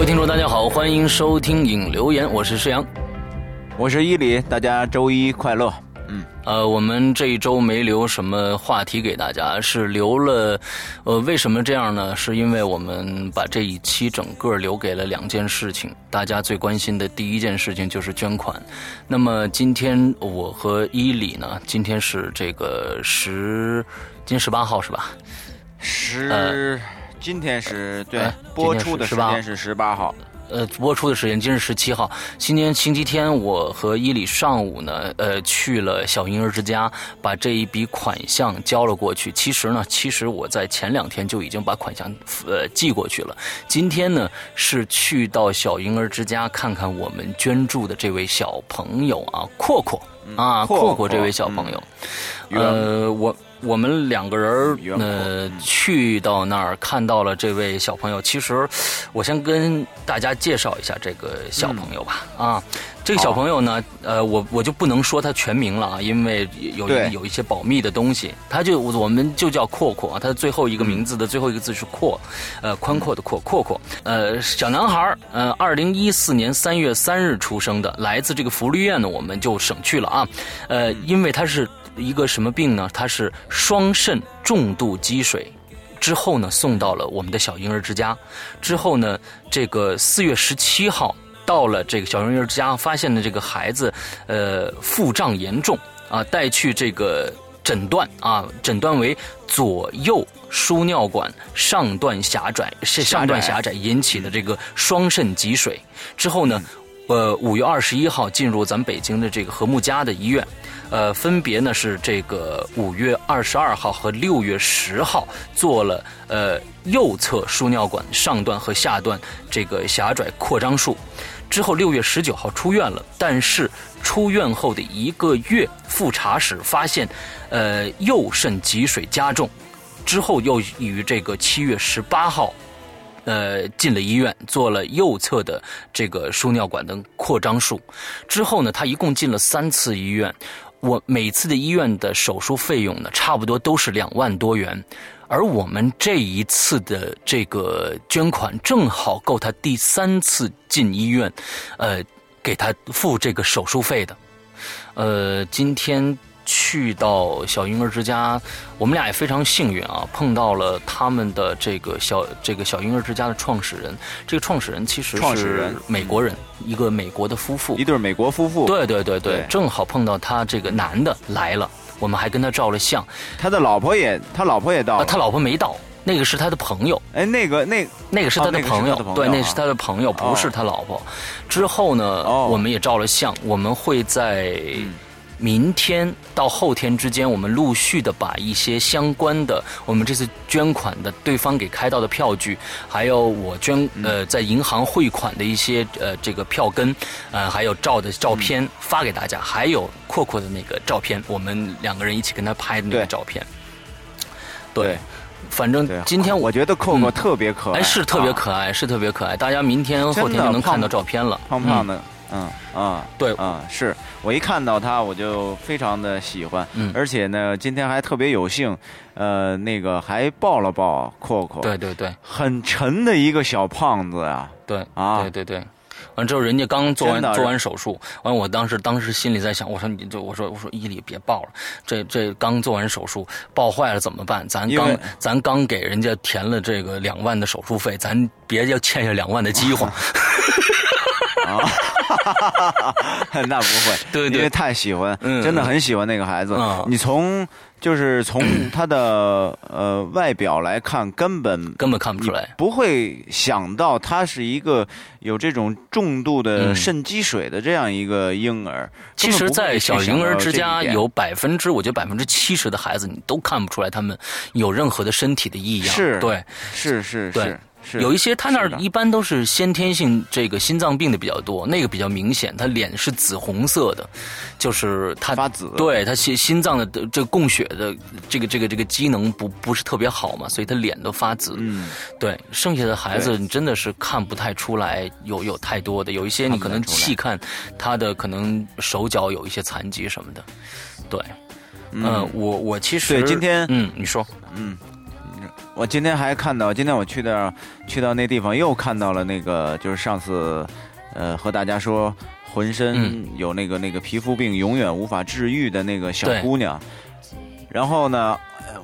各位听众，大家好，欢迎收听影留言，我是施阳，我是伊里，大家周一快乐。嗯，呃，我们这一周没留什么话题给大家，是留了，呃，为什么这样呢？是因为我们把这一期整个留给了两件事情，大家最关心的第一件事情就是捐款。那么今天我和伊里呢，今天是这个十，今天十八号是吧？十，今天是对，播出的时间是十八号。呃，播出的时间今日十七号，今天星期天，我和伊里上午呢，呃，去了小婴儿之家，把这一笔款项交了过去。其实呢，其实我在前两天就已经把款项呃寄过去了。今天呢，是去到小婴儿之家看看我们捐助的这位小朋友啊，阔阔啊，阔阔这位小朋友，呃，我。我们两个人呃去到那儿看到了这位小朋友。其实，我先跟大家介绍一下这个小朋友吧。啊，这个小朋友呢，呃，我我就不能说他全名了啊，因为有有一些保密的东西。他就我们就叫阔阔，他的最后一个名字的最后一个字是阔，呃，宽阔的阔，阔阔。呃，小男孩呃，二零一四年三月三日出生的，来自这个福利院呢，我们就省去了啊。呃，因为他是。一个什么病呢？他是双肾重度积水，之后呢送到了我们的小婴儿之家。之后呢，这个四月十七号到了这个小婴儿之家，发现的这个孩子，呃，腹胀严重啊，带去这个诊断啊，诊断为左右输尿管上段狭窄，上段狭窄引起的这个双肾积水。之后呢，呃，五月二十一号进入咱们北京的这个和睦家的医院。呃，分别呢是这个五月二十二号和六月十号做了呃右侧输尿管上段和下段这个狭窄扩张术，之后六月十九号出院了。但是出院后的一个月复查时发现，呃右肾积水加重，之后又于这个七月十八号，呃进了医院做了右侧的这个输尿管的扩张术，之后呢他一共进了三次医院。我每次的医院的手术费用呢，差不多都是两万多元，而我们这一次的这个捐款正好够他第三次进医院，呃，给他付这个手术费的，呃，今天。去到小婴儿之家，我们俩也非常幸运啊，碰到了他们的这个小这个小婴儿之家的创始人。这个创始人其实是美国人，一个美国的夫妇，一对美国夫妇。对对对对，正好碰到他这个男的来了，我们还跟他照了相。他的老婆也，他老婆也到，他老婆没到，那个是他的朋友。哎，那个那那个是他的朋友，对，那是他的朋友，不是他老婆。之后呢，我们也照了相，我们会在。明天到后天之间，我们陆续的把一些相关的我们这次捐款的对方给开到的票据，还有我捐呃在银行汇款的一些呃这个票根，呃还有照的照片发给大家，还有阔阔的那个照片，我们两个人一起跟他拍的那个照片。对，反正今天我觉得阔阔特别可爱，是特别可爱，是特别可爱。大家明天后天就能看到照片了，胖胖的。嗯啊，对啊，是我一看到他我就非常的喜欢，嗯，而且呢，今天还特别有幸，呃，那个还抱了抱阔阔，对对对，很沉的一个小胖子呀，对啊，对对对，完之后人家刚做完做完手术，完我当时当时心里在想，我说你就我说我说伊里别抱了，这这刚做完手术抱坏了怎么办？咱刚咱刚给人家填了这个两万的手术费，咱别要欠下两万的饥荒。啊，那不会，对，因为太喜欢，真的很喜欢那个孩子。你从就是从他的呃外表来看，根本根本看不出来，不会想到他是一个有这种重度的肾积水的这样一个婴儿。其实，在小婴儿之家，有百分之我觉得百分之七十的孩子，你都看不出来他们有任何的身体的异样。是，对，是是是。有一些他那儿一般都是先天性这个心脏病的比较多，那个比较明显，他脸是紫红色的，就是他发紫，对他心心脏的这个供血的这个这个这个机能不不是特别好嘛，所以他脸都发紫。嗯，对，剩下的孩子你真的是看不太出来有有太多的，有一些你可能细看他的可能手脚有一些残疾什么的。对，嗯，我我其实对今天嗯，你说。嗯。我今天还看到，今天我去到去到那地方又看到了那个，就是上次，呃，和大家说浑身有那个那个皮肤病永远无法治愈的那个小姑娘，然后呢，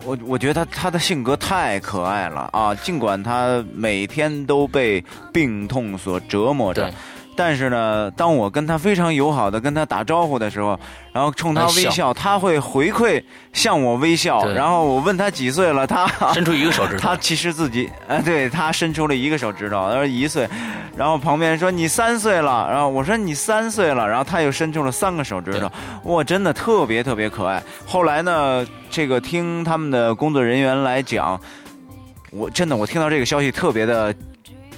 我我觉得她她的性格太可爱了啊，尽管她每天都被病痛所折磨着。但是呢，当我跟他非常友好的跟他打招呼的时候，然后冲他微笑，他会回馈向我微笑。然后我问他几岁了，他 伸出一个手指头。他其实自己，哎，对他伸出了一个手指头，他说一岁。然后旁边说你三岁了，然后我说你三岁了，然后他又伸出了三个手指头。哇，真的特别特别可爱。后来呢，这个听他们的工作人员来讲，我真的我听到这个消息特别的。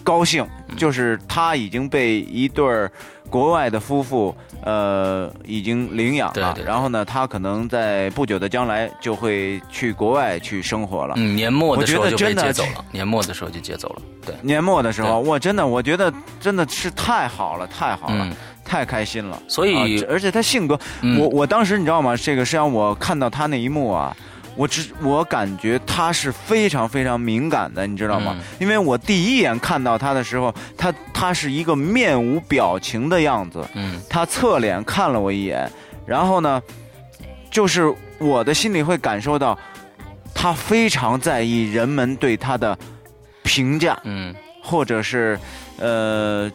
高兴，就是他已经被一对儿国外的夫妇，呃，已经领养了。然后呢，他可能在不久的将来就会去国外去生活了。嗯，年末的时候就被接走了。年末的时候就接走了。对，年末的时候，我真的，我觉得真的是太好了，太好了，太开心了。所以，而且他性格，我我当时你知道吗？这个实际上我看到他那一幕啊。我只我感觉他是非常非常敏感的，你知道吗？因为我第一眼看到他的时候，他他是一个面无表情的样子。嗯，他侧脸看了我一眼，然后呢，就是我的心里会感受到，他非常在意人们对他的评价。嗯，或者是呃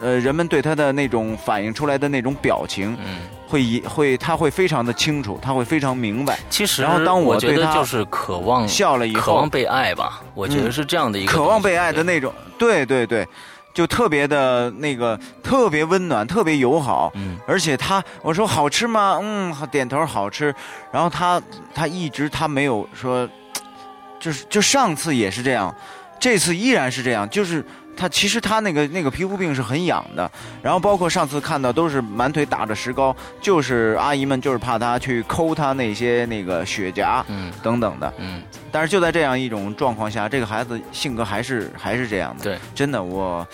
呃，人们对他的那种反映出来的那种表情。嗯。会一会，他会非常的清楚，他会非常明白。其实，然后当我觉得就是渴望笑了以后，渴望被爱吧。我觉得是这样的一个渴望被爱的那种，对对对，就特别的那个特别温暖，特别友好。嗯，而且他我说好吃吗？嗯，点头好吃。然后他他一直他没有说，就是就上次也是这样，这次依然是这样，就是。他其实他那个那个皮肤病是很痒的，然后包括上次看到都是满腿打着石膏，就是阿姨们就是怕他去抠他那些那个血痂，嗯，等等的，嗯，但是就在这样一种状况下，这个孩子性格还是还是这样的，对，真的我，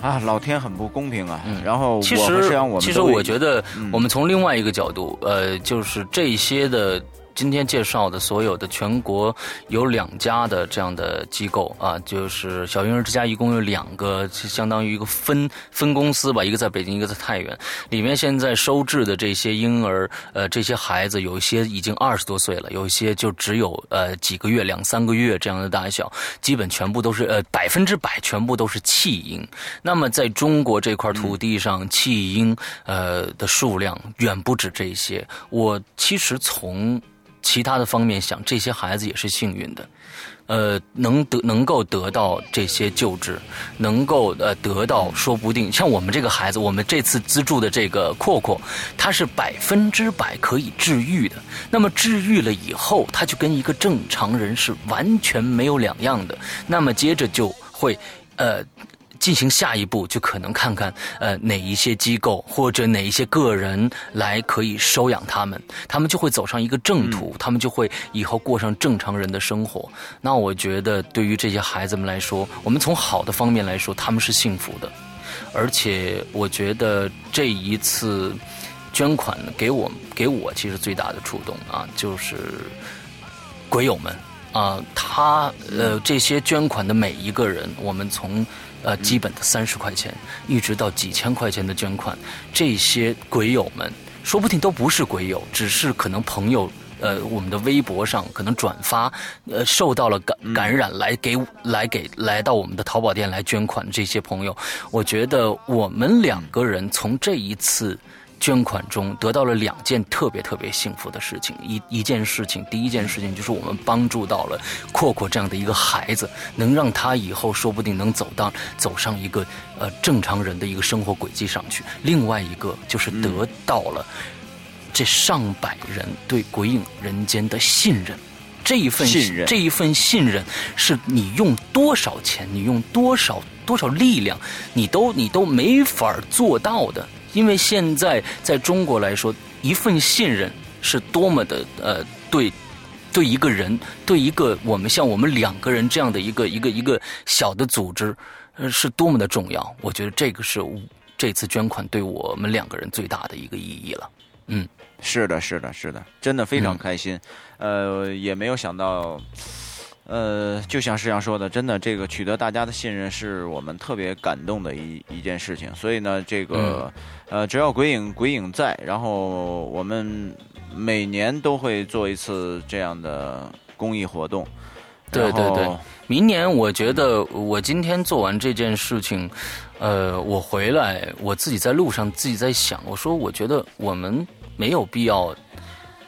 啊，老天很不公平啊，然后其实其实我觉得我们从另外一个角度，呃，就是这些的。今天介绍的所有的全国有两家的这样的机构啊，就是小婴儿之家，一共有两个，相当于一个分分公司吧，一个在北京，一个在太原。里面现在收治的这些婴儿，呃，这些孩子有一些已经二十多岁了，有一些就只有呃几个月、两三个月这样的大小，基本全部都是呃百分之百全部都是弃婴。那么在中国这块土地上，弃婴呃的数量远不止这些。我其实从其他的方面想，这些孩子也是幸运的，呃，能得能够得到这些救治，能够呃得到，说不定像我们这个孩子，我们这次资助的这个阔阔，他是百分之百可以治愈的。那么治愈了以后，他就跟一个正常人是完全没有两样的。那么接着就会呃。进行下一步，就可能看看呃哪一些机构或者哪一些个人来可以收养他们，他们就会走上一个正途，他们就会以后过上正常人的生活。那我觉得对于这些孩子们来说，我们从好的方面来说，他们是幸福的。而且我觉得这一次捐款给我给我其实最大的触动啊，就是鬼友们啊，他呃这些捐款的每一个人，我们从。呃，基本的三十块钱，一直到几千块钱的捐款，这些鬼友们说不定都不是鬼友，只是可能朋友，呃，我们的微博上可能转发，呃，受到了感感染来给来给来到我们的淘宝店来捐款这些朋友，我觉得我们两个人从这一次。捐款中得到了两件特别特别幸福的事情，一一件事情，第一件事情就是我们帮助到了阔阔这样的一个孩子，能让他以后说不定能走到走上一个呃正常人的一个生活轨迹上去。另外一个就是得到了这上百人对鬼影人间的信任，这一份信任，这一份信任是你用多少钱，你用多少多少力量，你都你都没法做到的。因为现在在中国来说，一份信任是多么的呃，对，对一个人，对一个我们像我们两个人这样的一个一个一个小的组织，呃，是多么的重要。我觉得这个是这次捐款对我们两个人最大的一个意义了。嗯，是的，是的，是的，真的非常开心。呃，也没有想到。呃，就像石阳说的，真的，这个取得大家的信任是我们特别感动的一一件事情。所以呢，这个，呃，只要鬼影鬼影在，然后我们每年都会做一次这样的公益活动。对对对，明年我觉得我今天做完这件事情，呃，我回来我自己在路上自己在想，我说我觉得我们没有必要。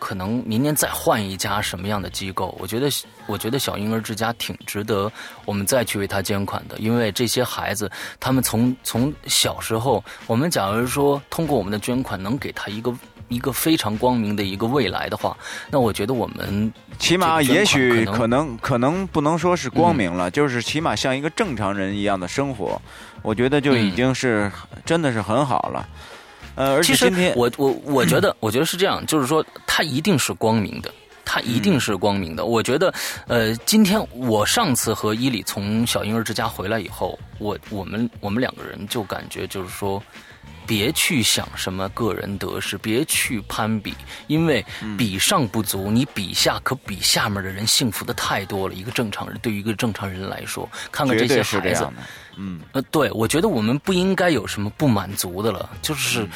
可能明年再换一家什么样的机构？我觉得，我觉得小婴儿之家挺值得我们再去为他捐款的，因为这些孩子，他们从从小时候，我们假如说通过我们的捐款能给他一个一个非常光明的一个未来的话，那我觉得我们起码也许可能可能不能说是光明了，就是起码像一个正常人一样的生活，我觉得就已经是真的是很好了。呃，其实我我我觉得，我觉得是这样，就是说，他一定是光明的，他一定是光明的。我觉得，呃，今天我上次和伊里从小婴儿之家回来以后，我我们我们两个人就感觉就是说，别去想什么个人得失，别去攀比，因为比上不足，你比下可比下面的人幸福的太多了。一个正常人，对于一个正常人来说，看看这些孩子。嗯，呃，对，我觉得我们不应该有什么不满足的了，就是，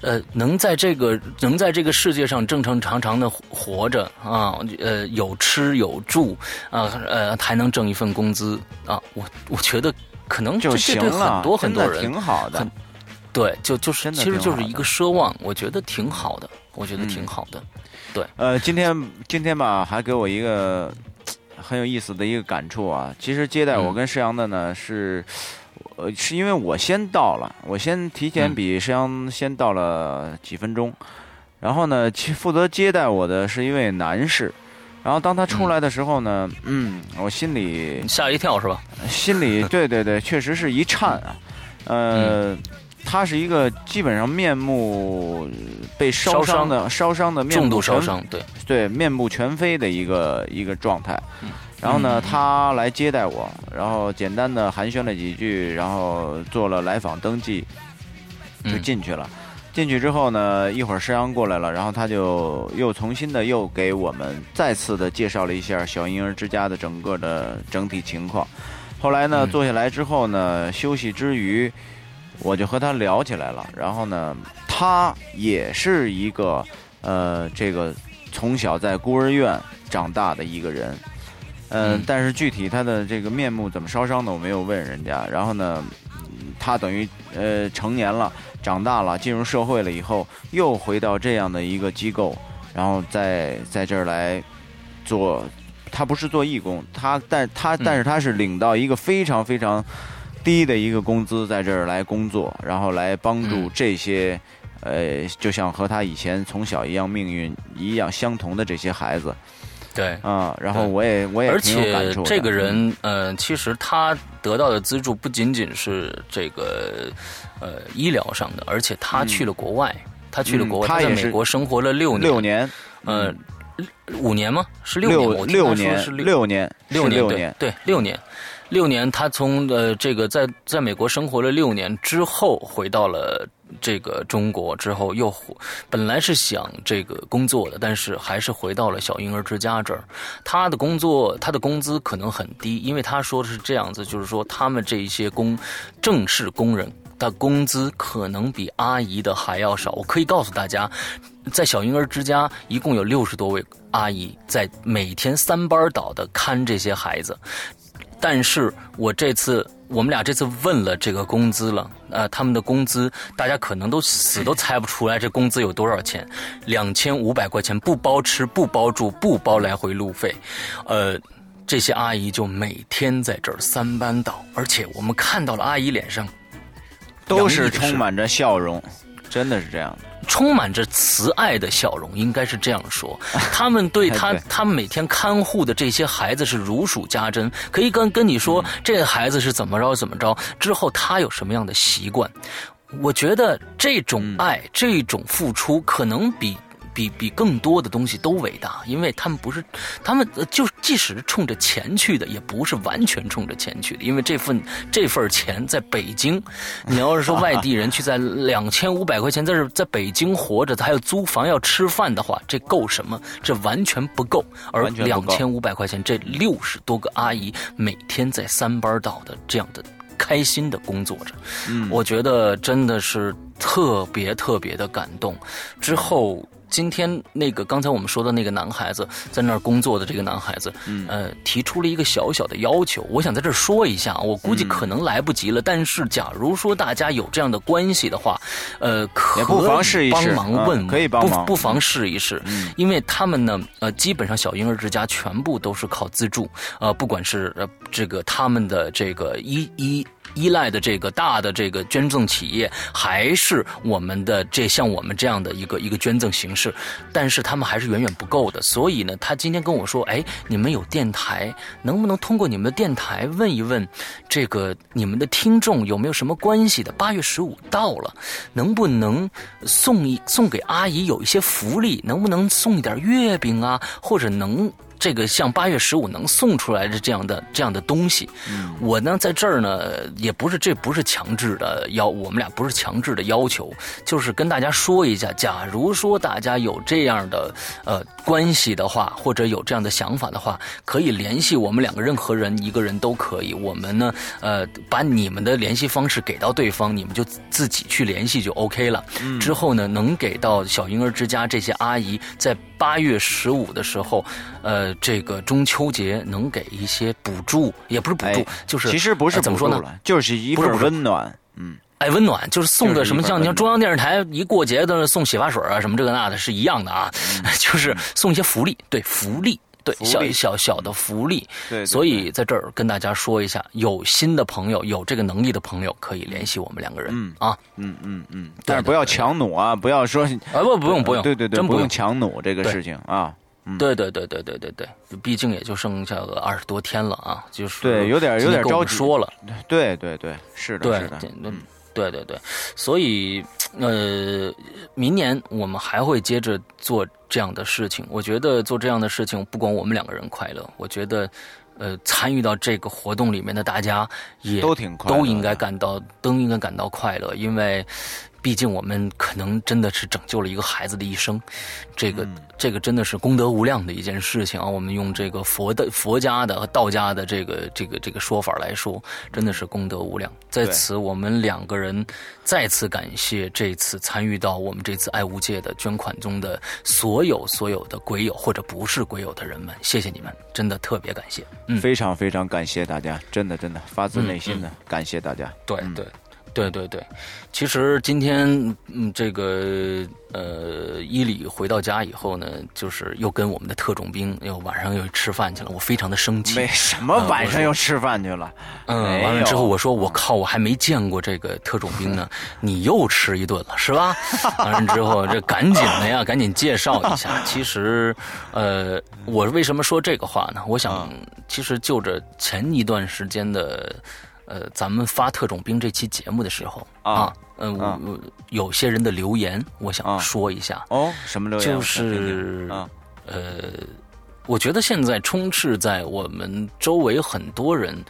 呃，能在这个能在这个世界上正正常常的活着啊，呃，有吃有住啊，呃，还能挣一份工资啊，我我觉得可能就这对很多很多人挺好的，对，就就是其实就是一个奢望，我觉得挺好的，我觉得挺好的，对，呃，今天今天吧，还给我一个。很有意思的一个感触啊！其实接待我跟石阳的呢是，呃，是因为我先到了，我先提前比石阳先到了几分钟，然后呢，其负责接待我的是一位男士，然后当他出来的时候呢，嗯，我心里吓一跳是吧？心里对对对，确实是一颤啊，呃。他是一个基本上面目被烧伤的烧伤的面部烧伤，对对，面目全非的一个一个状态。然后呢，他来接待我，然后简单的寒暄了几句，然后做了来访登记，就进去了。进去之后呢，一会儿山阳过来了，然后他就又重新的又给我们再次的介绍了一下小婴儿之家的整个的整体情况。后来呢，坐下来之后呢，休息之余。我就和他聊起来了，然后呢，他也是一个呃，这个从小在孤儿院长大的一个人，嗯，但是具体他的这个面目怎么烧伤的，我没有问人家。然后呢，他等于呃成年了，长大了，进入社会了以后，又回到这样的一个机构，然后在在这儿来做，他不是做义工，他但他但是他是领到一个非常非常。低的一个工资在这儿来工作，然后来帮助这些，呃，就像和他以前从小一样命运一样相同的这些孩子。对，啊，然后我也我也而且。这个人，呃，其实他得到的资助不仅仅是这个，呃，医疗上的，而且他去了国外，他去了国外，他在美国生活了六年，六年，呃，五年吗？是六年？六年是六年，六年，对对，六年。六年，他从呃这个在在美国生活了六年之后，回到了这个中国之后，又本来是想这个工作的，但是还是回到了小婴儿之家这儿。他的工作，他的工资可能很低，因为他说的是这样子，就是说他们这一些工正式工人的工资可能比阿姨的还要少。我可以告诉大家，在小婴儿之家一共有六十多位阿姨，在每天三班倒的看这些孩子。但是我这次，我们俩这次问了这个工资了，呃，他们的工资大家可能都死都猜不出来，这工资有多少钱？两千五百块钱，不包吃，不包住，不包来回路费，呃，这些阿姨就每天在这儿三班倒，而且我们看到了阿姨脸上都是充满着笑容，真的是这样的。充满着慈爱的笑容，应该是这样说。他们对他，他们每天看护的这些孩子是如数家珍，可以跟跟你说，这个孩子是怎么着怎么着，之后他有什么样的习惯。我觉得这种爱，这种付出，可能比比比更多的东西都伟大，因为他们不是，他们就即使是冲着钱去的，也不是完全冲着钱去的，因为这份这份钱在北京，你要是说外地人去在两千五百块钱在这在北京活着，他还要租房要吃饭的话，这够什么？这完全不够。而两千五百块钱，这六十多个阿姨每天在三班倒的这样的开心的工作着，嗯，我觉得真的是特别特别的感动。之后。今天那个刚才我们说的那个男孩子在那儿工作的这个男孩子，嗯，呃，提出了一个小小的要求，我想在这儿说一下，我估计可能来不及了。但是，假如说大家有这样的关系的话，呃，可以帮忙问，可以帮忙，不妨试一试，因为他们呢，呃，基本上小婴儿之家全部都是靠资助，呃，不管是呃这个他们的这个一一。依赖的这个大的这个捐赠企业，还是我们的这像我们这样的一个一个捐赠形式，但是他们还是远远不够的。所以呢，他今天跟我说：“哎，你们有电台，能不能通过你们的电台问一问，这个你们的听众有没有什么关系的？八月十五到了，能不能送一送给阿姨有一些福利？能不能送一点月饼啊？或者能？”这个像八月十五能送出来的这样的这样的东西，我呢在这儿呢也不是这不是强制的要，我们俩不是强制的要求，就是跟大家说一下，假如说大家有这样的呃关系的话，或者有这样的想法的话，可以联系我们两个任何人一个人都可以，我们呢呃把你们的联系方式给到对方，你们就自己去联系就 OK 了。之后呢能给到小婴儿之家这些阿姨在。八月十五的时候，呃，这个中秋节能给一些补助，也不是补助，就是其实不是怎么说呢，就是一份温暖，嗯，哎，温暖就是送个什么，像你像中央电视台一过节都是送洗发水啊，什么这个那的，是一样的啊，就是送一些福利，对福利。对，小小小的福利，对，所以在这儿跟大家说一下，有新的朋友，有这个能力的朋友，可以联系我们两个人，嗯啊，嗯嗯嗯，但是不要强弩啊，不要说，啊不不用不用，对对对，真不用强弩这个事情啊，对对对对对对对，毕竟也就剩下个二十多天了啊，就是对，有点有点着急说了，对对对，是的，是的，嗯。对对对，所以呃，明年我们还会接着做这样的事情。我觉得做这样的事情，不光我们两个人快乐，我觉得呃，参与到这个活动里面的大家也都挺都应该感到都应该感到快乐，因为。毕竟我们可能真的是拯救了一个孩子的一生，这个这个真的是功德无量的一件事情啊！我们用这个佛的佛家的和道家的这个这个这个说法来说，真的是功德无量。在此，我们两个人再次感谢这次参与到我们这次爱无界的捐款中的所有所有的鬼友或者不是鬼友的人们，谢谢你们，真的特别感谢，嗯，非常非常感谢大家，真的真的发自内心的感谢大家，对对。对对对对，其实今天嗯，这个呃，伊里回到家以后呢，就是又跟我们的特种兵又晚上又吃饭去了，我非常的生气。没什么晚上又吃饭去了，嗯，完了之后我说我靠，我还没见过这个特种兵呢，你又吃一顿了是吧？完了之后这赶紧的呀，赶紧介绍一下。其实呃，我为什么说这个话呢？我想其实就着前一段时间的。呃，咱们发特种兵这期节目的时候啊，嗯，我有些人的留言，我想说一下哦，什么留言？就是呃，我觉得现在充斥在我们周围很多人。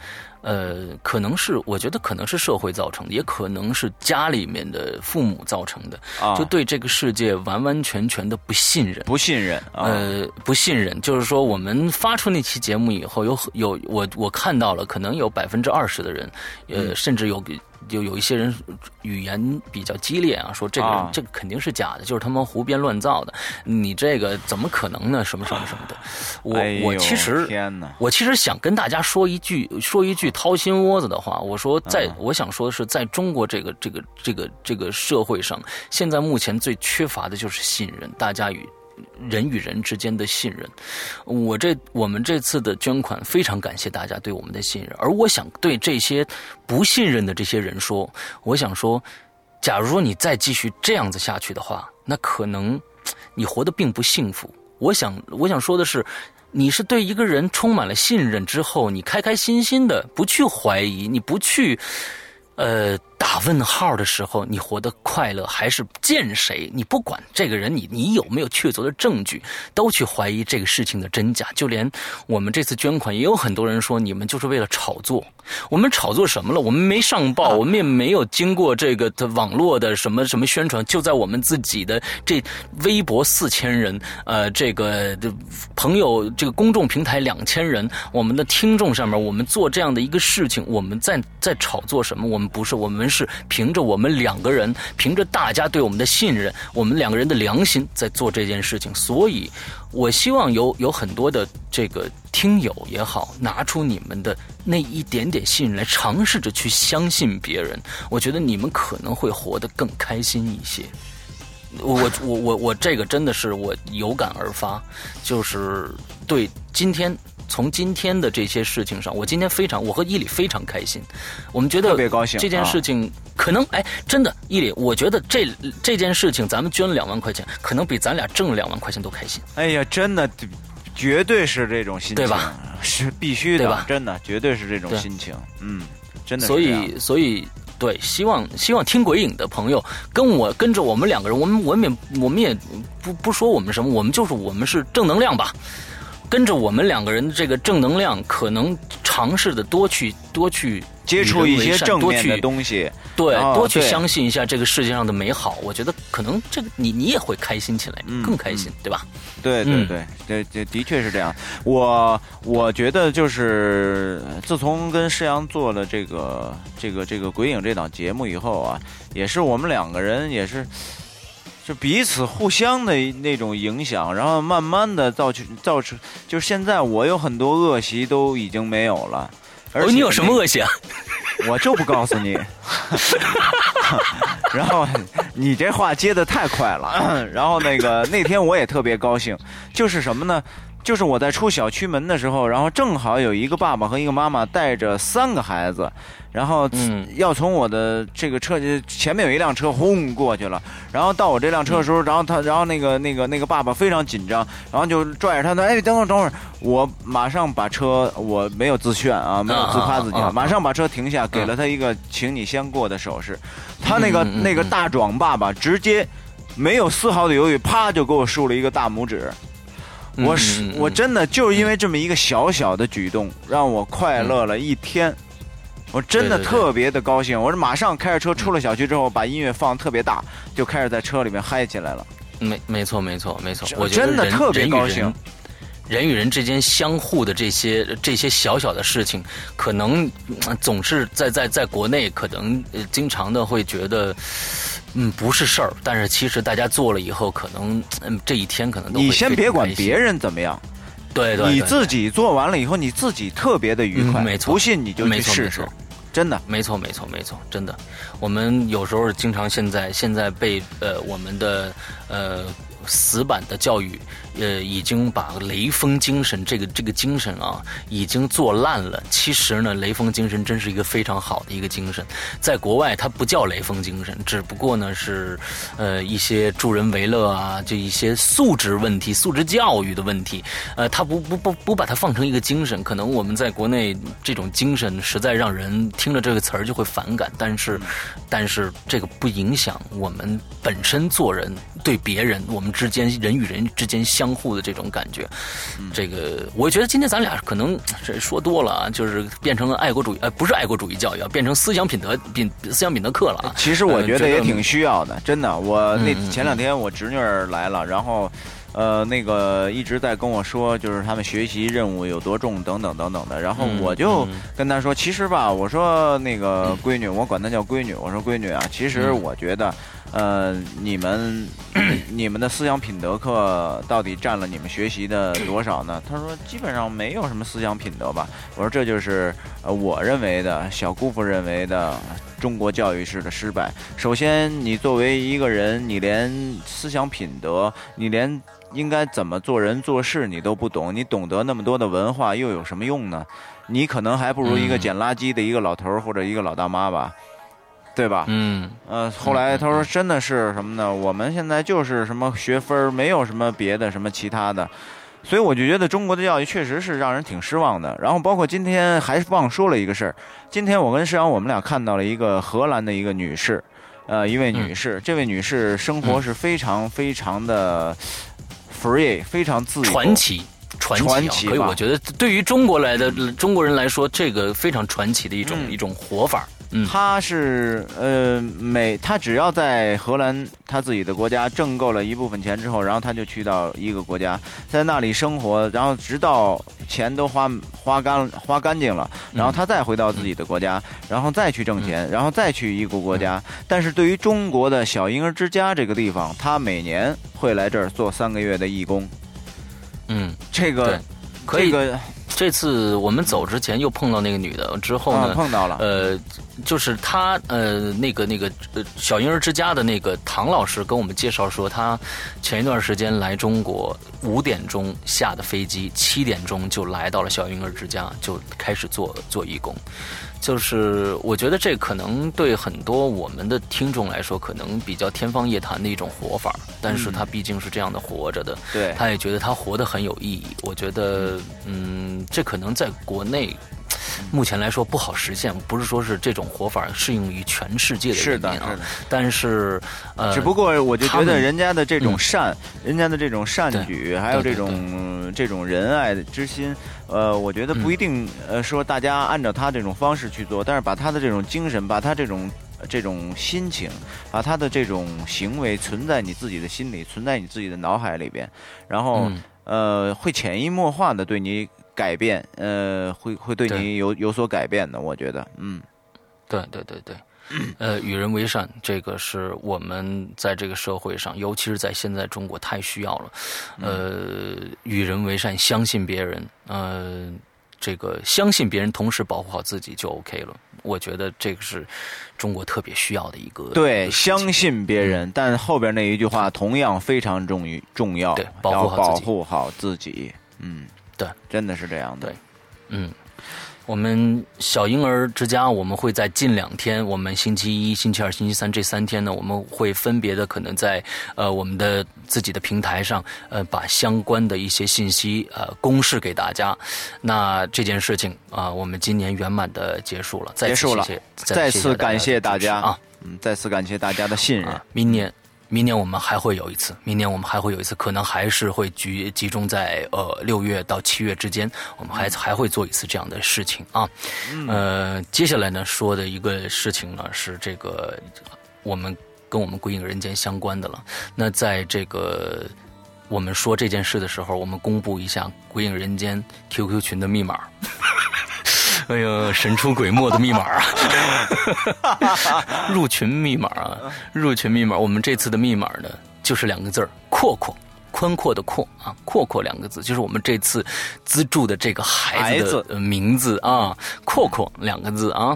呃，可能是我觉得可能是社会造成的，也可能是家里面的父母造成的，就对这个世界完完全全的不信任，不信任，呃，不信任，就是说我们发出那期节目以后，有有我我看到了，可能有百分之二十的人，呃，甚至有。就有一些人语言比较激烈啊，说这个这个肯定是假的，就是他们胡编乱造的。你这个怎么可能呢？什么什么什么的。我我其实天，我其实想跟大家说一句说一句掏心窝子的话。我说，在我想说的是，在中国这个这个这个这个社会上，现在目前最缺乏的就是信任，大家与。人与人之间的信任，我这我们这次的捐款非常感谢大家对我们的信任，而我想对这些不信任的这些人说，我想说，假如说你再继续这样子下去的话，那可能你活得并不幸福。我想我想说的是，你是对一个人充满了信任之后，你开开心心的不去怀疑，你不去，呃。打问号的时候，你活得快乐还是见谁？你不管这个人，你你有没有确凿的证据，都去怀疑这个事情的真假。就连我们这次捐款，也有很多人说你们就是为了炒作。我们炒作什么了？我们没上报，我们也没有经过这个的网络的什么什么宣传，就在我们自己的这微博四千人，呃，这个的朋友这个公众平台两千人，我们的听众上面，我们做这样的一个事情，我们在在炒作什么？我们不是，我们是凭着我们两个人，凭着大家对我们的信任，我们两个人的良心在做这件事情。所以，我希望有有很多的这个听友也好，拿出你们的那一点点信任来，尝试着去相信别人。我觉得你们可能会活得更开心一些。我我我我这个真的是我有感而发，就是对今天从今天的这些事情上，我今天非常我和伊里非常开心，我们觉得特别高兴这件事情可能哎真的伊里，我觉得这这件事情咱们捐了两万块钱，可能比咱俩挣了两万块钱都开心。哎呀，真的，绝对是这种心情，对吧？是必须的，对吧真的，绝对是这种心情。嗯，真的所。以所以对，希望希望听鬼影的朋友跟我跟着我们两个人，我们我们也我们也不不说我们什么，我们就是我们是正能量吧。跟着我们两个人的这个正能量，可能尝试的多去多去接触一些正面的去东西，对，哦多去相信一下这个世界上的美好。我觉得可能这个你你也会开心起来，嗯更开心，对吧？对对嗯对，这这的确是这样。我我觉得就是自从跟施阳做了这个这个这个鬼影这档节目以后啊，也是我们两个人也是。就彼此互相的那种影响，然后慢慢的造就造成，就是现在我有很多恶习都已经没有了。而哦，你有什么恶习啊？我就不告诉你。然后你这话接的太快了。然后那个那天我也特别高兴，就是什么呢？就是我在出小区门的时候，然后正好有一个爸爸和一个妈妈带着三个孩子，然后嗯要从我的这个车前面有一辆车轰过去了，然后到我这辆车的时候，然后他然后那个那个那个爸爸非常紧张，然后就拽着他的，哎，等会儿等会儿，我马上把车，我没有自炫啊，没有自夸自己啊马上把车停下，给了他一个请你先过的手势。他那个那个大壮爸爸直接没有丝毫的犹豫，啪就给我竖了一个大拇指。我是我真的就是因为这么一个小小的举动，让我快乐了一天。我真的特别的高兴，我是马上开着车出了小区之后，把音乐放特别大，就开始在车里面嗨起来了。没没错没错没错，我真的特别高兴人与人之间相互的这些这些小小的事情，可能、嗯总是在在在国内可能呃经常的会觉得。嗯，不是事儿，但是其实大家做了以后，可能嗯这一天可能都会你先别管别，人怎么样，对对对，你自己做完了以后，你自己特别的愉快。嗯没错。不信你就去试试，真的。没错，没错，没错，真的，我们有时候经常现在现在被呃我们的呃死板的教育，呃已经把雷锋精神这个这个精神啊已经做烂了。其实呢，雷锋精神真是一个非常好的一个精神，在国外它不叫雷锋精神，只不过呢是呃一些助人为乐啊，就一些素质问题、素质教育的问题，呃，他不不不不把它放成一个精神，可能我们在国内这种精神实在让人听了这个词儿就会反感，但是，但是这个不影响我们本身做人对别人，我们之间人与人之间相互的这种感觉。这个我觉得今天咱俩可能这说多了啊，就是变成了爱国主义，呃，不是爱国主义教育啊，变成思想品德品思想品德课了啊。其实我呃觉得也挺需要的，真的。我那嗯嗯前两天我侄女儿来了，然后，呃，那个一直在跟我说，就是他们学习任务有多重，等等等等的。然后嗯我就嗯跟她说，其实吧，我说那个闺女，我管她叫闺女，我说闺女啊，其实嗯我觉得，呃，你们 你们的思想品德课到底占了你们学习的多少呢？他说基本上没有什么思想品德吧。我说这就是呃我认为的小姑父认为的中国教育式的失败。首先，你作为一个人，你连思想品德，你连应该怎么做人做事你都不懂，你懂得那么多的文化又有什么用呢？你可能还不如一个嗯捡垃圾的一个老头儿或者一个老大妈吧，对吧？嗯呃，后来他说真的是什么呢？我们现在就是什么学分儿，没有什么别的什么其他的。所以我就觉得中国的教育确实是让人挺失望的。然后包括今天还忘说了一个事儿，今天我跟石阳我们俩看到了一个荷兰的一个女士，呃，一位女士，这位女士生活是非常非常的 free，非常自由，传奇。传奇，所以我觉得对于中国来的中国人来说，这个非常传奇的一种一种活法。嗯，他是呃每他只要在荷兰他自己的国家挣够了一部分钱之后，然后他就去到一个国家，在那里生活，然后直到钱都花花干花干净了，然后他再回到自己的国家，然后再去挣钱，然后再去一个国家。但是对于中国的小婴儿之家这个地方，他每年会来这儿做三个月的义工。嗯，这个，可以。这次我们走之前又碰到那个女的，之后呢，碰到了。呃，就是他，呃，那个那个呃小婴儿之家的那个唐老师跟我们介绍说，他前一段时间来中国，五点钟下的飞机，七点钟就来到了小婴儿之家，就开始做做义工。就是我觉得这可能对很多我们的听众来说，可能比较天方夜谭的一种活法，但是他毕竟是这样的活着的，对，他也觉得他活得很有意义。我觉得，嗯，这可能在国内。目前来说不好实现，不是说是这种活法适用于全世界的人民啊。但是，呃，只不过我就觉得人家的这种善，人家的这种善举，还有这种这种仁爱之心，呃，我觉得不一定呃说大家按照他这种方式去做，但是把他的这种精神，把他这种这种心情，把他的这种行为存在你自己的心里，存在你自己的脑海里边，然后呃，会潜移默化的对你。改变，呃，会会对你有有所改变的，我觉得，嗯，对对对对，呃，与人为善，这个是我们在这个社会上，尤其是在现在中国太需要了，呃，与人为善，相信别人，呃，这个相信别人，同时保护好自己就 OK 了。我觉得这个是中国特别需要的一个。对，相信别人，但后边那一句话同样非常重于重要，对，保护好自己，嗯。对，真的是这样的。对，嗯，我们小婴儿之家，我们会在近两天，我们星期一、星期二、星期三这三天呢，我们会分别的可能在呃我们的自己的平台上，呃，把相关的一些信息呃公示给大家。那这件事情啊，我们今年圆满的结束了，结束了，再次感谢大家啊，嗯，再次感谢大家的信任。明年。明年我们还会有一次，明年我们还会有一次，可能还是会集集中在呃六月到七月之间，我们还还会做一次这样的事情啊。呃，接下来呢说的一个事情呢是这个我们跟我们归影人间相关的了。那在这个我们说这件事的时候，我们公布一下归影人间 QQ 群的密码。哎呦，神出鬼没的密码啊！入群密码啊，入群密码。我们这次的密码呢，就是两个字儿“阔阔”，宽阔的“阔”啊，“阔阔”两个字，就是我们这次资助的这个孩子的名字啊，“阔阔”两个字啊。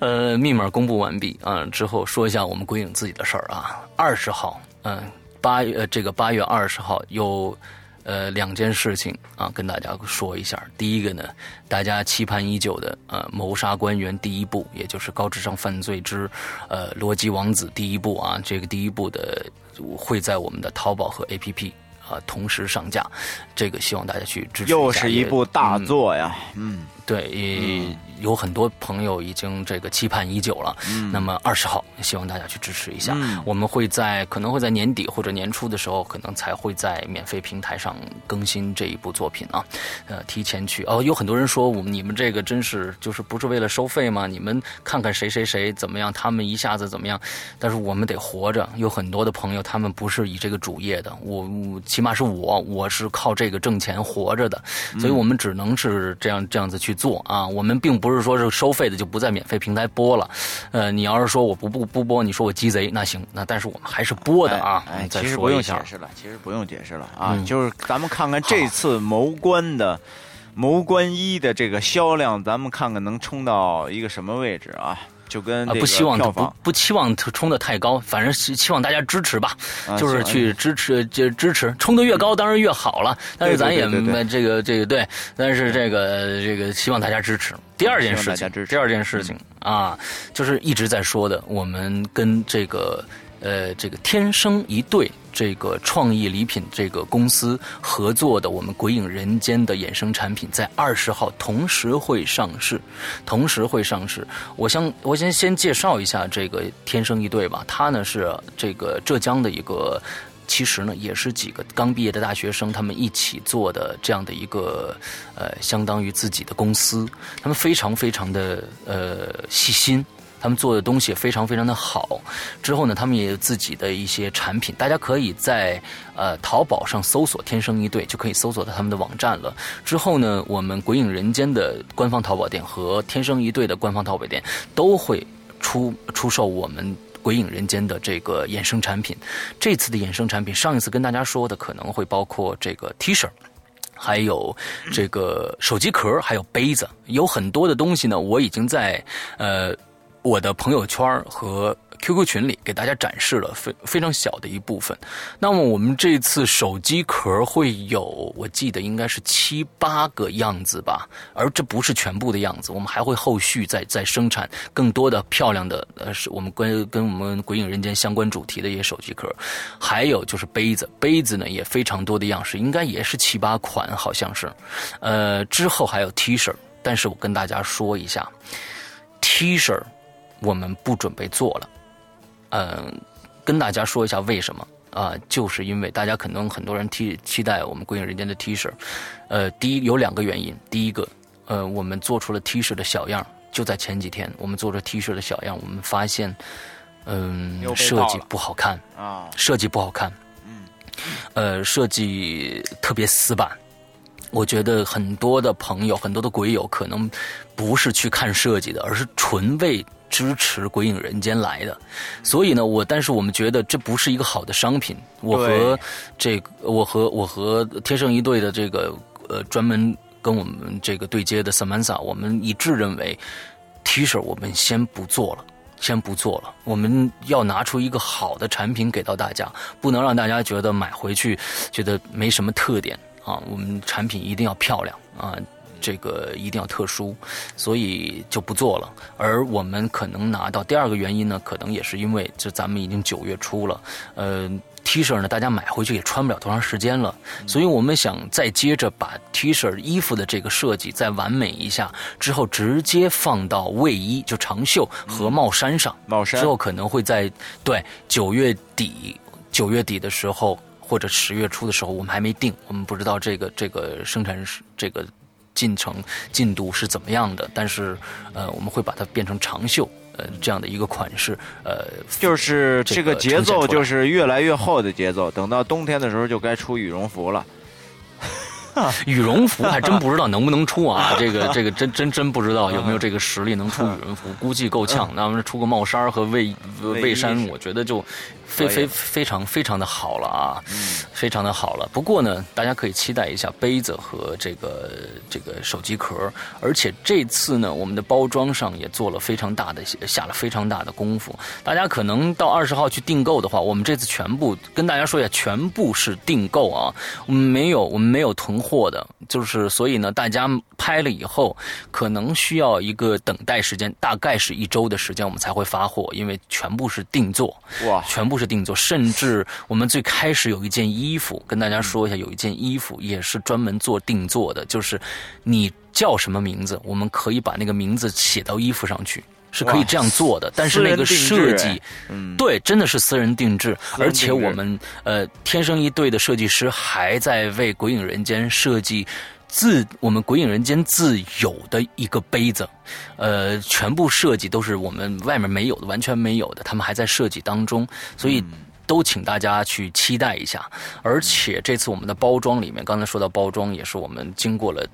呃，密码公布完毕啊，之后说一下我们鬼影自己的事儿啊。二十号，嗯，八月这个八月二十号有。呃，两件事情啊，跟大家说一下。第一个呢，大家期盼已久的呃，谋杀官员第一部，也就是高智商犯罪之呃逻辑王子第一部啊，这个第一部的会在我们的淘宝和 APP 啊同时上架，这个希望大家去支持。又是一部大作呀，嗯，对，也。有很多朋友已经这个期盼已久了，那么二十号希望大家去支持一下。我们会在可能会在年底或者年初的时候，可能才会在免费平台上更新这一部作品啊。呃，提前去哦，有很多人说我们你们这个真是就是不是为了收费吗？你们看看谁谁谁怎么样，他们一下子怎么样？但是我们得活着，有很多的朋友他们不是以这个主业的，我起码是我我是靠这个挣钱活着的，所以我们只能是这样这样子去做啊。我们并不是说是收费的就不在免费平台播了，呃，你要是说我不不不播，你说我鸡贼，那行，那但是我们还是播的啊。哎，其实不用解释了，其实不用解释了啊，就是咱们看看这次谋官的谋官一的这个销量，咱们看看能冲到一个什么位置啊。就跟不希望不不期望冲的太高，反正希望大家支持吧，就是去支持就支持，冲的越高当然越好了。但是咱也这个这个对，但是这个这个希望大家支持。第二件事情，第二件事情啊，就是一直在说的，我们跟这个呃这个天生一对这个创意礼品这个公司合作的我们鬼影人间的衍生产品，在二十号同时会上市，同时会上市。我想我先先介绍一下这个天生一对吧，它呢是这个浙江的一个。其实呢，也是几个刚毕业的大学生，他们一起做的这样的一个，呃，相当于自己的公司。他们非常非常的呃细心，他们做的东西非常非常的好。之后呢，他们也有自己的一些产品，大家可以在呃淘宝上搜索“天生一对”，就可以搜索到他们的网站了。之后呢，我们鬼影人间的官方淘宝店和“天生一对”的官方淘宝店都会出出售我们。鬼影人间的这个衍生产品，这次的衍生产品，上一次跟大家说的可能会包括这个 T 恤，还有这个手机壳，还有杯子，有很多的东西呢。我已经在呃我的朋友圈和。QQ 群里给大家展示了非非常小的一部分。那么我们这次手机壳会有，我记得应该是七八个样子吧。而这不是全部的样子，我们还会后续再再生产更多的漂亮的呃，是我们跟跟我们鬼影人间相关主题的一些手机壳。还有就是杯子，杯子呢也非常多的样式，应该也是七八款，好像是。呃，之后还有 T 恤，但是我跟大家说一下，T 恤我们不准备做了。嗯，跟大家说一下为什么啊？就是因为大家可能很多人期期待我们归隐人间的 T 恤，呃，第一有两个原因。第一个，呃，我们做出了 T 恤的小样，就在前几天，我们做出 T 恤的小样，我们发现，嗯，设计不好看啊，设计不好看，嗯，呃，设计特别死板。我觉得很多的朋友，很多的鬼友，可能不是去看设计的，而是纯为。支持鬼影人间来的，所以呢，我但是我们觉得这不是一个好的商品。我和这个，我和我和天生一对的这个呃，专门跟我们这个对接的 Samantha，我们一致认为，T 恤我们先不做了，先不做了。我们要拿出一个好的产品给到大家，不能让大家觉得买回去觉得没什么特点啊。我们产品一定要漂亮啊。这个一定要特殊，所以就不做了。而我们可能拿到第二个原因呢，可能也是因为这咱们已经九月初了，呃，T 恤呢大家买回去也穿不了多长时间了，所以我们想再接着把 T 恤衣服的这个设计再完美一下，之后直接放到卫衣就长袖和帽衫上。帽衫之后可能会在对九月底九月底的时候或者十月初的时候，我们还没定，我们不知道这个这个生产这个。进程进度是怎么样的？但是，呃，我们会把它变成长袖，呃，这样的一个款式，呃，就是这个节奏就是越来越厚的节奏。等到冬天的时候，就该出羽绒服了。羽绒服还真不知道能不能出啊？这个这个真真真不知道有没有这个实力能出羽绒服，估计够呛。那么出个帽衫和卫卫衫，我觉得就。非非非常非常的好了啊，非常的好了。不过呢，大家可以期待一下杯子和这个这个手机壳，而且这次呢，我们的包装上也做了非常大的下了非常大的功夫。大家可能到二十号去订购的话，我们这次全部跟大家说一下，全部是订购啊，我们没有我们没有囤货的，就是所以呢，大家拍了以后可能需要一个等待时间，大概是一周的时间，我们才会发货，因为全部是定做哇，全部是。定做，甚至我们最开始有一件衣服，跟大家说一下，有一件衣服也是专门做定做的，就是你叫什么名字，我们可以把那个名字写到衣服上去，是可以这样做的。但是那个设计，对，真的是私人定制，而且我们呃，天生一对的设计师还在为鬼影人间设计。自我们鬼影人间自有的一个杯子，呃，全部设计都是我们外面没有的，完全没有的，他们还在设计当中，所以都请大家去期待一下。而且这次我们的包装里面，刚才说到包装也是我们经过了，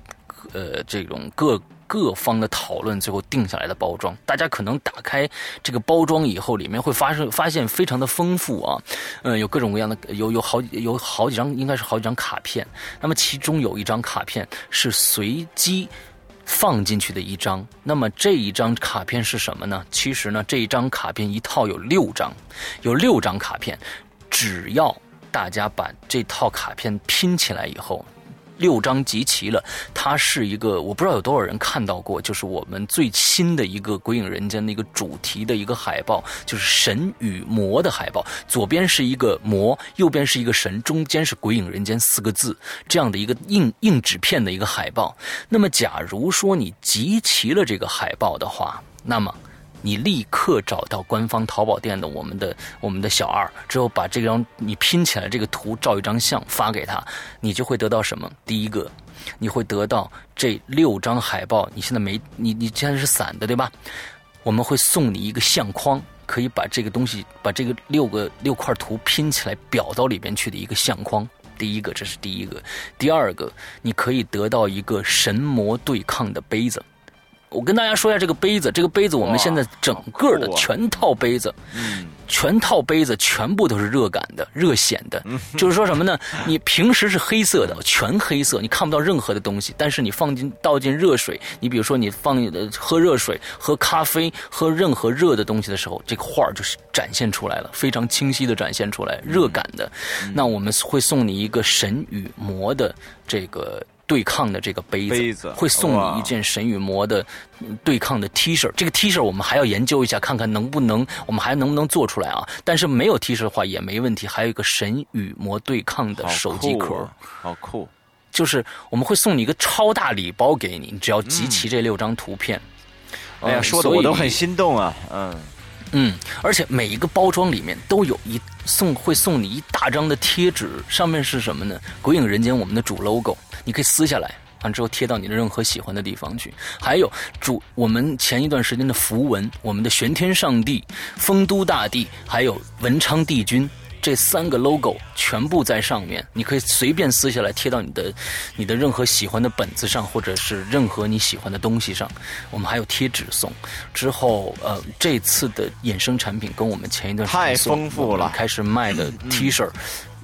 呃，这种各。各方的讨论，最后定下来的包装，大家可能打开这个包装以后，里面会发生发现非常的丰富啊，嗯，有各种各样的，有有好有好几张，应该是好几张卡片。那么其中有一张卡片是随机放进去的一张。那么这一张卡片是什么呢？其实呢，这一张卡片一套有六张，有六张卡片，只要大家把这套卡片拼起来以后。六张集齐了，它是一个我不知道有多少人看到过，就是我们最新的一个《鬼影人间》的一个主题的一个海报，就是神与魔的海报，左边是一个魔，右边是一个神，中间是“鬼影人间”四个字，这样的一个硬硬纸片的一个海报。那么，假如说你集齐了这个海报的话，那么。你立刻找到官方淘宝店的我们的我们的小二，之后把这张你拼起来这个图照一张相发给他，你就会得到什么？第一个，你会得到这六张海报。你现在没你你现在是散的对吧？我们会送你一个相框，可以把这个东西把这个六个六块图拼起来裱到里边去的一个相框。第一个，这是第一个。第二个，你可以得到一个神魔对抗的杯子。我跟大家说一下这个杯子，这个杯子我们现在整个的全套杯子，全套杯子全部都是热感的、热显的，就是说什么呢？你平时是黑色的，全黑色，你看不到任何的东西。但是你放进倒进热水，你比如说你放喝热水、喝咖啡、喝任何热的东西的时候，这个画就是展现出来了，非常清晰的展现出来，热感的。那我们会送你一个神与魔的这个。对抗的这个杯子，会送你一件神与魔的对抗的 T 恤。这个 T 恤我们还要研究一下，看看能不能，我们还能不能做出来啊？但是没有 T 恤的话也没问题。还有一个神与魔对抗的手机壳，好酷！就是我们会送你一个超大礼包给你，你只要集齐这六张图片。哎呀，说的我都很心动啊！嗯嗯，而且每一个包装里面都有一送，会送你一大张的贴纸，上面是什么呢？鬼影人间我们的主 logo。你可以撕下来，完之后贴到你的任何喜欢的地方去。还有主，我们前一段时间的符文，我们的玄天上帝、丰都大帝，还有文昌帝君这三个 logo 全部在上面，你可以随便撕下来贴到你的你的任何喜欢的本子上，或者是任何你喜欢的东西上。我们还有贴纸送。之后，呃，这次的衍生产品跟我们前一段时间太丰富了，开始卖的 T 恤。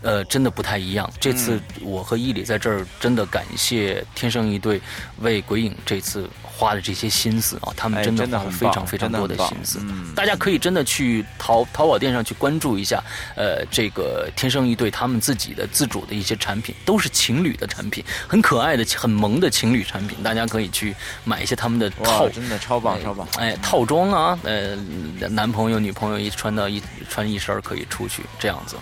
呃，真的不太一样。这次我和伊里在这儿，真的感谢天生一对为鬼影这次花的这些心思啊，他们真的花了非常非常多的心思。大家可以真的去淘淘宝店上去关注一下，呃，这个天生一对他们自己的自主的一些产品，都是情侣的产品，很可爱的、很萌的情侣产品，大家可以去买一些他们的套，真的超棒超棒！哎，套装啊，呃，男朋友女朋友一穿到一穿一身可以出去这样子。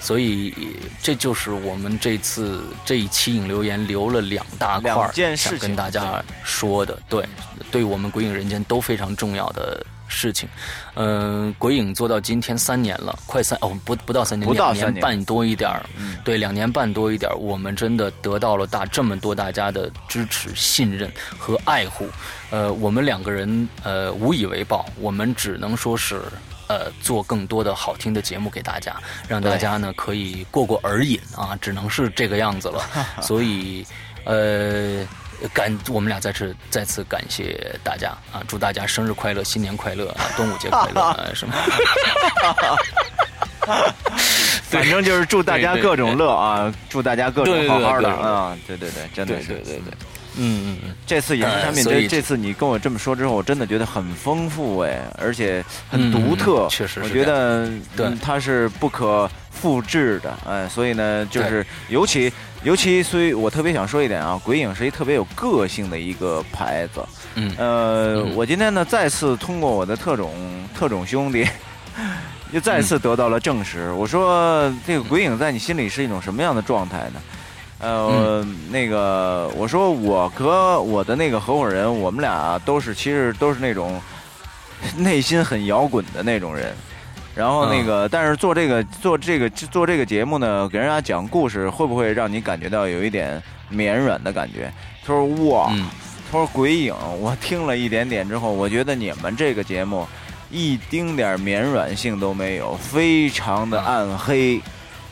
所以，这就是我们这次这一期影留言留了两大块想跟大家说的。对，对我们鬼影人间都非常重要的事情。嗯，鬼影做到今天三年了，快三哦，不不到三年，两年半多一点儿。对，两年半多一点儿，我们真的得到了大这么多大家的支持、信任和爱护。呃，我们两个人呃无以为报，我们只能说是。呃，做更多的好听的节目给大家，让大家呢可以过过耳瘾啊，只能是这个样子了。所以，呃，感我们俩再次再次感谢大家啊，祝大家生日快乐，新年快乐啊，端午节快乐啊，什么？反正就是祝大家各种乐啊，祝大家各种好好的啊，对对对，真的是对对对。嗯嗯嗯，这次衍生产品，这这次你跟我这么说之后，我真的觉得很丰富哎，而且很独特，确实，我觉得对。它是不可复制的哎，所以呢，就是尤其尤其，所以我特别想说一点啊，鬼影是一特别有个性的一个牌子，嗯。呃，我今天呢再次通过我的特种特种兄弟，又再次得到了证实，我说这个鬼影在你心里是一种什么样的状态呢？呃，那个，我说我和我的那个合伙人，我们俩都是，其实都是那种 内心很摇滚的那种人。然后那个，但是做这个做这个做这个节目呢，给人家讲故事，会不会让你感觉到有一点绵软的感觉？他说哇，他说鬼影，我听了一点点之后，我觉得你们这个节目一丁点绵软性都没有，非常的暗黑。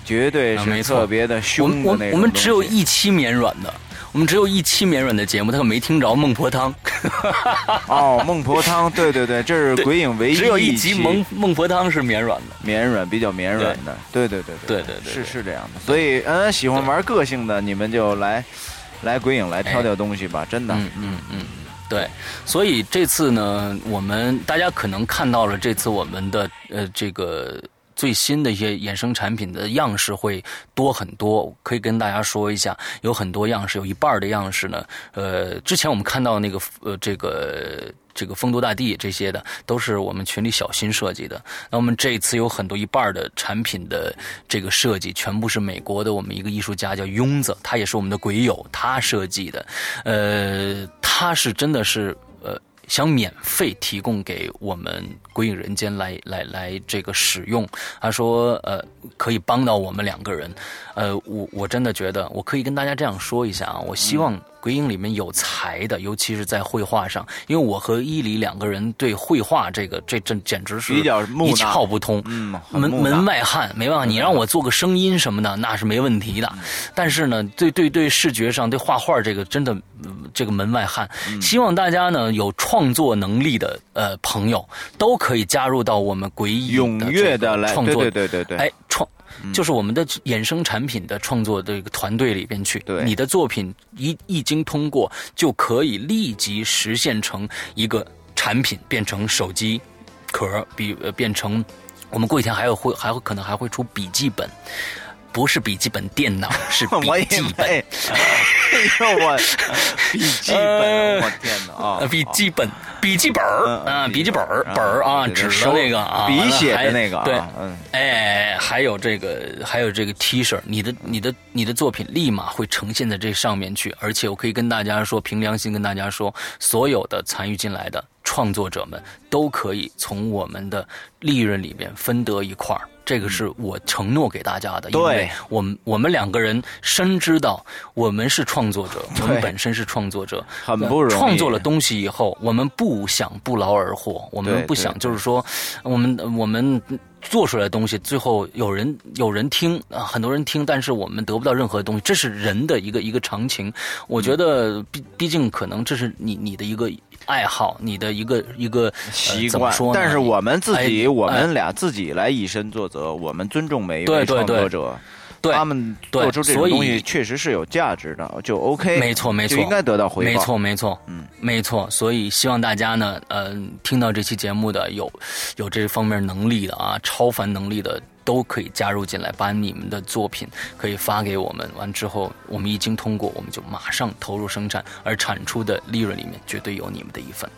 绝对是特别的凶的那种。我们只有一期绵软的，我们只有一期绵软的节目，他可没听着孟婆汤。哦，孟婆汤，对对对，这是鬼影唯一 只有一集孟孟婆汤是绵软的，绵软比较绵软的，对对对对对对，是是这样的。所以，嗯，喜欢玩个性的，你们就来来鬼影来挑挑东西吧，真的。嗯嗯嗯，对。所以这次呢，我们大家可能看到了这次我们的呃这个。最新的一些衍生产品的样式会多很多。可以跟大家说一下，有很多样式，有一半的样式呢，呃，之前我们看到那个呃这个。这个丰都大地这些的都是我们群里小新设计的。那我们这一次有很多一半的产品的这个设计，全部是美国的我们一个艺术家叫庸子，他也是我们的鬼友，他设计的。呃，他是真的是想免费提供给我们鬼影人间来来来这个使用。他说呃可以帮到我们两个人。呃，我我真的觉得我可以跟大家这样说一下啊，我希望。鬼影里面有才的，尤其是在绘画上，因为我和伊犁两个人对绘画这个这这简直是一窍不通，嗯，门门外汉，没办法，你让我做个声音什么的，那是没问题的。但是呢，对对对，视觉上对画画这个真的这个门外汉，希望大家呢有创作能力的呃朋友都可以加入到我们鬼影踊跃的来创作，对对对对，哎创。就是我们的衍生产品的创作的一个团队里边去，你的作品一一经通过，就可以立即实现成一个产品，变成手机壳，比呃变成我们过几天还有会还会可能还会出笔记本。不是笔记本电脑，是 笔记本。哎呦我，笔记本，我天哪啊！笔记本，笔记本啊，笔记本本儿啊，纸的那个啊，笔写的那个。对，哎，还有这个，还有这个 T 恤，你的、你的、你的作品立马会呈现在这上面去。而且我可以跟大家说，凭良心跟大家说，所有的参与进来的创作者们都可以从我们的利润里面分得一块儿。这个是我承诺给大家的，因为我们我们两个人深知道，我们是创作者，我们本身是创作者，很不容易。创作了东西以后，我们不想不劳而获，我们不想就是说，我们我们做出来的东西，最后有人有人听啊，很多人听，但是我们得不到任何东西，这是人的一个一个常情。我觉得毕毕竟可能这是你你的一个。爱好，你的一个一个习惯，但是我们自己，我们俩自己来以身作则，我们尊重每一位创作者，他们做出这种东西确实是有价值的，就 OK，没错没错，就应该得到回报，没错没错，嗯，没错，所以希望大家呢，呃，听到这期节目的有有这方面能力的啊，超凡能力的。都可以加入进来，把你们的作品可以发给我们。完之后，我们一经通过，我们就马上投入生产，而产出的利润里面绝对有你们的一份。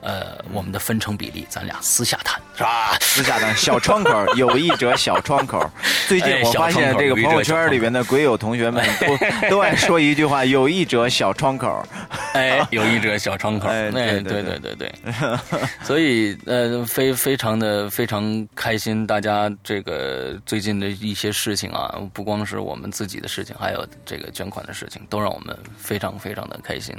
呃，我们的分成比例，咱俩私下谈，是吧？私下谈，小窗口，有意者小窗口。最近我发现这个朋友圈里面的鬼友同学们 都都爱说一句话：有意者小窗口。哎，有意者小窗口。哎，对对对对对。所以呃，非非常的非常开心，大家这个。呃，最近的一些事情啊，不光是我们自己的事情，还有这个捐款的事情，都让我们非常非常的开心。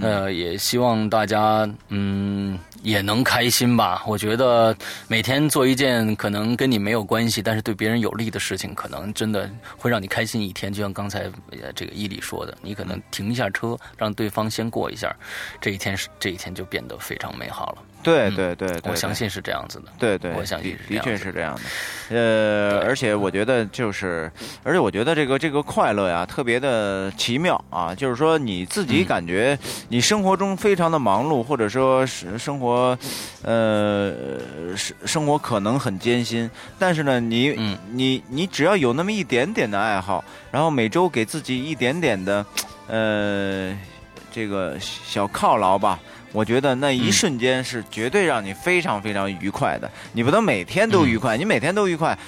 呃，也希望大家嗯也能开心吧。我觉得每天做一件可能跟你没有关系，但是对别人有利的事情，可能真的会让你开心一天。就像刚才这个伊里说的，你可能停一下车，让对方先过一下，这一天是这一天就变得非常美好了。对对对，我相信是这样子的。对对，我相信的确是这样的。呃，而且我觉得就是，而且我觉得这个这个快乐呀，特别的奇妙啊。就是说，你自己感觉你生活中非常的忙碌，或者说是生活，呃，生生活可能很艰辛，但是呢，你你你只要有那么一点点的爱好，然后每周给自己一点点的，呃，这个小犒劳吧。我觉得那一瞬间是绝对让你非常非常愉快的。你不能每天都愉快，你每天都愉快，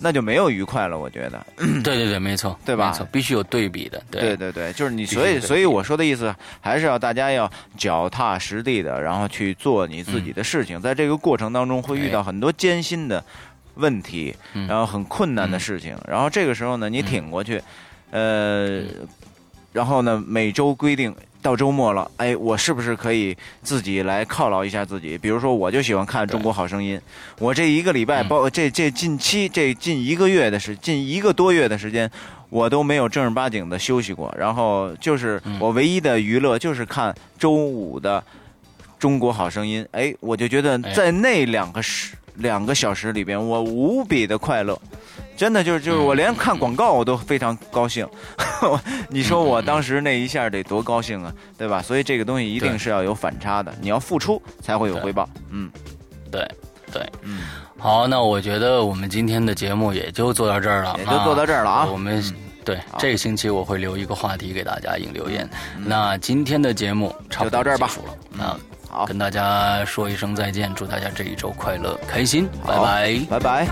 那就没有愉快了。我觉得，对对对，没错，对吧？必须有对比的。对对对，就是你，所以所以我说的意思还是要大家要脚踏实地的，然后去做你自己的事情。在这个过程当中会遇到很多艰辛的问题，然后很困难的事情，然后这个时候呢，你挺过去，呃，然后呢，每周规定。到周末了，哎，我是不是可以自己来犒劳一下自己？比如说，我就喜欢看《中国好声音》，我这一个礼拜，包这这近期这近一个月的时，近一个多月的时间，我都没有正儿八经的休息过。然后就是我唯一的娱乐就是看周五的《中国好声音》，哎，我就觉得在那两个时两个小时里边我无比的快乐。真的就是就是我连看广告我都非常高兴。你说我当时那一下得多高兴啊对吧？所以这个东西一定是要有反差的你要付出才会有回报。嗯。对对。嗯。好那我觉得我们今天的节目也就做到这儿了。也就做到这儿了啊。我们对这个星期我会留一个话题给大家引留言。那今天的节目就到这儿吧。嗯。好，跟大家说一声再见，祝大家这一周快乐，开心，拜拜。拜拜。